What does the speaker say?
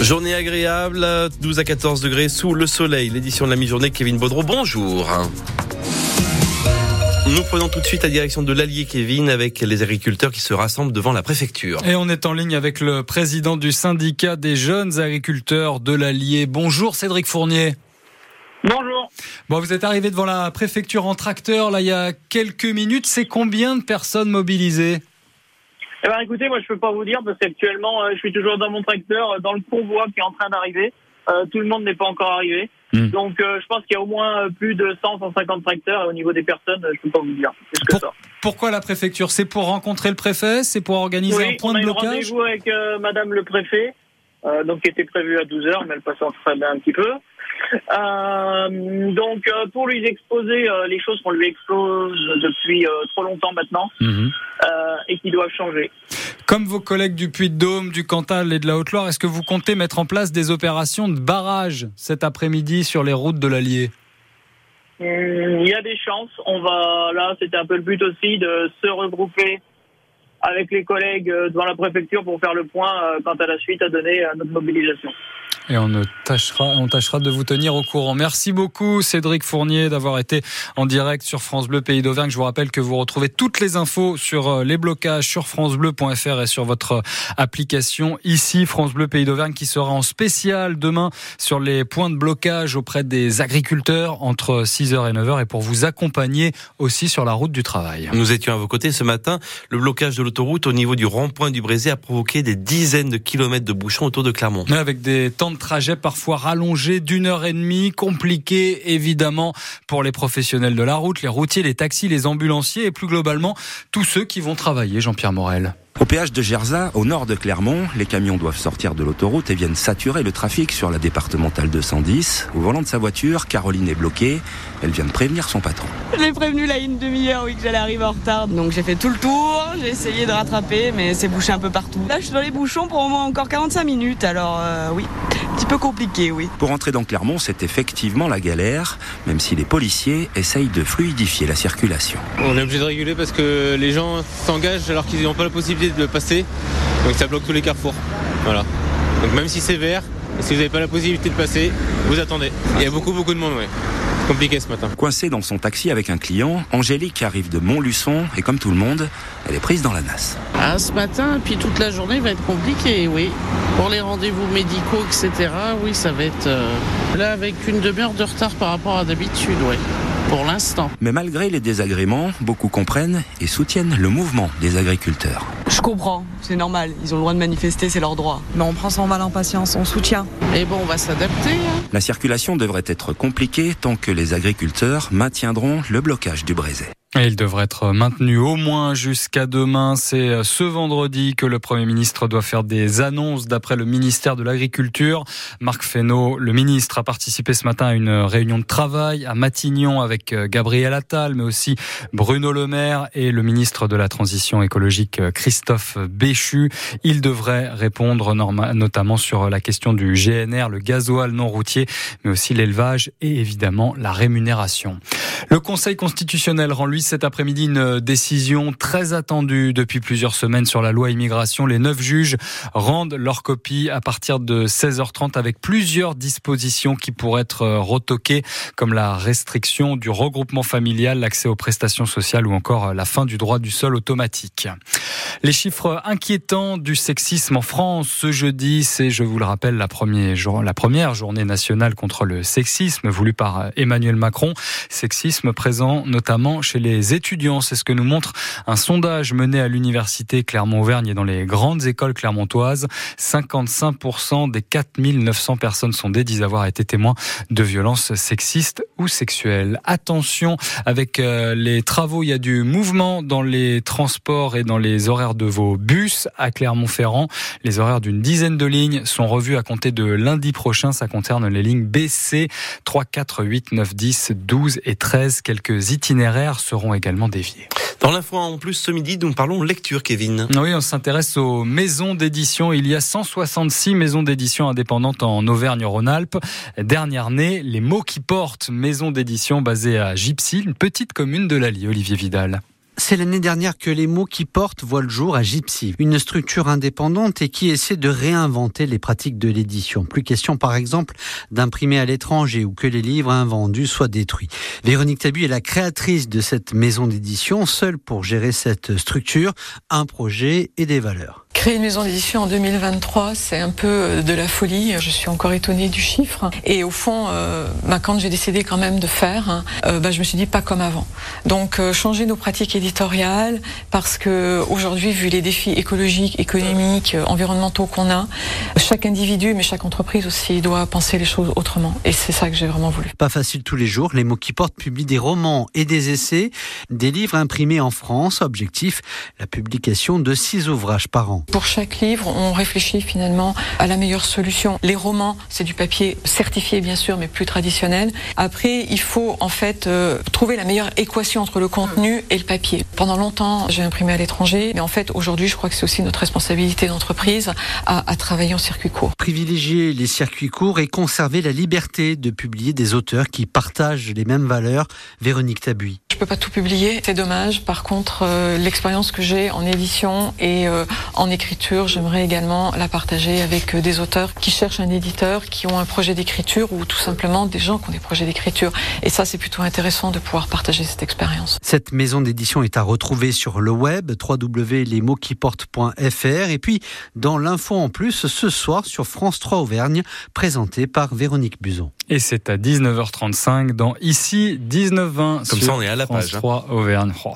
Journée agréable, 12 à 14 degrés sous le soleil. L'édition de la mi-journée, Kevin Baudreau, bonjour. Nous prenons tout de suite la direction de l'Allier Kevin avec les agriculteurs qui se rassemblent devant la préfecture. Et on est en ligne avec le président du syndicat des jeunes agriculteurs de l'Allier. Bonjour Cédric Fournier. Bon, vous êtes arrivé devant la préfecture en tracteur là il y a quelques minutes. C'est combien de personnes mobilisées? Eh ben, écoutez, moi je peux pas vous dire parce qu'actuellement euh, je suis toujours dans mon tracteur, euh, dans le convoi qui est en train d'arriver. Euh, tout le monde n'est pas encore arrivé. Hmm. Donc je pense qu'il y a au moins plus de 100, 150 tracteurs et au niveau des personnes, je peux pas vous dire. Que ça. Pourquoi la préfecture? C'est pour rencontrer le préfet? C'est pour organiser un point de blocage? rendez-vous avec Madame le préfet, donc qui était prévu à 12 h mais elle passe en train un petit peu. Euh, donc euh, pour lui exposer euh, les choses qu'on lui expose depuis trop longtemps maintenant mhm. et qui doivent changer. Comme vos collègues du Puy-de-Dôme, du Cantal et de la Haute-Loire, est-ce que vous comptez mettre en place des opérations de barrage cet après-midi sur les routes de l'Allier? Hum, Il y a des chances. On va là, c'était un peu le but aussi de se regrouper avec les collègues devant la préfecture pour faire le point quant à la suite à donner à notre mobilisation. Et on, tâchera, on tâchera de vous tenir au courant. Merci beaucoup Cédric Fournier d'avoir été en direct sur France Bleu Pays d'Auvergne. Je vous rappelle que vous retrouvez toutes les infos sur euh, les blocages sur francebleu.fr et sur votre application ici France Bleu Pays d'Auvergne qui sera en spécial demain sur les points de blocage auprès des agriculteurs entre 6h et 9h et pour vous accompagner aussi sur la route du travail. Nous étions à vos côtés ce matin. Le blocage de l'autoroute au niveau du rond-point du Brésil a provoqué des dizaines de kilomètres de bouchons autour de Clermont. Avec des temps trajet parfois rallongé d'une heure et demie, compliqué évidemment pour les professionnels de la route, les routiers, les taxis, les ambulanciers et plus globalement tous ceux qui vont travailler, Jean-Pierre Morel. Au péage de Gerza, au nord de Clermont, les camions doivent sortir de l'autoroute et viennent saturer le trafic sur la départementale 210. Au volant de sa voiture, Caroline est bloquée. Elle vient de prévenir son patron. Je l'ai prévenu là une demi-heure, oui, que j'allais arriver en retard. Donc j'ai fait tout le tour, j'ai essayé de rattraper, mais c'est bouché un peu partout. Là, je suis dans les bouchons pour au moins encore 45 minutes, alors euh, oui, un petit peu compliqué, oui. Pour entrer dans Clermont, c'est effectivement la galère, même si les policiers essayent de fluidifier la circulation. On est obligé de réguler parce que les gens s'engagent alors qu'ils n'ont pas la possibilité de passer. Donc ça bloque tous les carrefours. Voilà. Donc même si c'est vert, si vous n'avez pas la possibilité de passer, vous attendez. Il y a beaucoup beaucoup de monde, ouais. Compliqué ce matin. Coincée dans son taxi avec un client, Angélique arrive de Montluçon et comme tout le monde, elle est prise dans la nasse. Ah, ce matin, puis toute la journée va être compliquée, oui. Pour les rendez-vous médicaux, etc., oui, ça va être euh, là avec une demi-heure de retard par rapport à d'habitude, oui pour l'instant. Mais malgré les désagréments, beaucoup comprennent et soutiennent le mouvement des agriculteurs. Je comprends, c'est normal, ils ont le droit de manifester, c'est leur droit. Mais on prend son mal en patience, on soutient. Et bon, on va s'adapter. Hein. La circulation devrait être compliquée tant que les agriculteurs maintiendront le blocage du Brézet il devrait être maintenu au moins jusqu'à demain. C'est ce vendredi que le Premier ministre doit faire des annonces d'après le ministère de l'Agriculture. Marc Fesneau, le ministre, a participé ce matin à une réunion de travail à Matignon avec euh, Gabriel Attal, mais aussi Bruno Le Maire et le ministre de la Transition écologique euh, Béchu. Il devrait répondre notamment sur la question du GNR, le gasoil non routier, mais aussi l'élevage et évidemment la rémunération. Le Conseil constitutionnel rend lui cet après-midi une décision très attendue depuis plusieurs semaines sur la loi immigration. Les neuf juges rendent leur copie à partir de 16h30 avec plusieurs dispositions qui pourraient être retoquées comme la restriction du regroupement familial, l'accès aux prestations sociales ou encore la fin du droit du sol automatique. Chiffres inquiétants du sexisme en France ce jeudi, c'est, je vous le rappelle, la première, journée nationale contre le sexisme voulue par Emmanuel Macron. Sexisme présent notamment chez les étudiants. C'est ce que nous montre un sondage mené à l'université Clermont-Auvergne et dans les grandes écoles clermontoises. 55% des 4900 personnes sondées disent avoir été témoins de violences sexistes ou sexuelles. Attention, avec euh, les travaux, il y a du mouvement dans les transports et dans les horaires de vos bus à Clermont-Ferrand. Les horaires d'une dizaine de lignes sont revus à compter de lundi prochain. Ça concerne les lignes BC 3, 4, 8, 9, 10, 12 et 13. Quelques itinéraires seront également déviés. Dans l'info en plus ce midi, nous parlons lecture, Kevin. Oui, on s'intéresse aux maisons d'édition. Il y a 166 maisons d'édition indépendantes en Auvergne-Rhône-Alpes. Dernière née, les mots qui portent, maison d'édition basée à Gypsy, une petite commune de l'Allier, Olivier Vidal. C'est l'année dernière que les mots qui portent voient le jour à Gypsy, une structure indépendante et qui essaie de réinventer les pratiques de l'édition. Plus question par exemple d'imprimer à l'étranger ou que les livres invendus soient détruits. Véronique Tabu est la créatrice de cette maison d'édition, seule pour gérer cette structure, un projet et des valeurs. Créer une maison d'édition en 2023, c'est un peu euh, de la folie. Je suis encore étonnée du chiffre. Et au fond, euh, bah, quand j'ai décidé quand même de faire, hein, euh, bah, je me suis dit pas comme avant. Donc changer nos pratiques éditoriales, parce que aujourd'hui, vu les défis écologiques, économiques, environnementaux qu'on a, chaque individu, mais chaque entreprise aussi, doit penser les choses autrement. Et c'est ça que j'ai vraiment voulu. Pas facile tous les jours. Les mots qui portent publient des romans et des essais, des livres imprimés en France. Objectif la publication de six ouvrages par an. Pour chaque livre, on réfléchit finalement à la meilleure solution. Les romans, c'est du papier certifié bien sûr, mais plus traditionnel. Après, il faut en fait euh, trouver la meilleure équation entre le contenu et le papier. Pendant longtemps, j'ai imprimé à l'étranger, mais en fait, aujourd'hui, je crois que c'est aussi notre responsabilité d'entreprise à, à travailler en circuit court. Privilégier les circuits courts et conserver la liberté de publier des auteurs qui partagent les mêmes valeurs. Véronique Tabuy. Je peux pas tout publier, c'est dommage. Par contre, euh, l'expérience que j'ai en édition et euh, en écriture, j'aimerais également la partager avec euh, des auteurs qui cherchent un éditeur, qui ont un projet d'écriture ou tout simplement des gens qui ont des projets d'écriture. Et ça, c'est plutôt intéressant de pouvoir partager cette expérience. Cette maison d'édition est à retrouver sur le web www.lesmotsquiportent.fr et puis dans l'info en plus ce soir sur France 3 Auvergne, présenté par Véronique Buzon. Et c'est à 19h35 dans Ici 19h20. Comme ça, on est à la France page. hein. 3 Auvergne. Oh,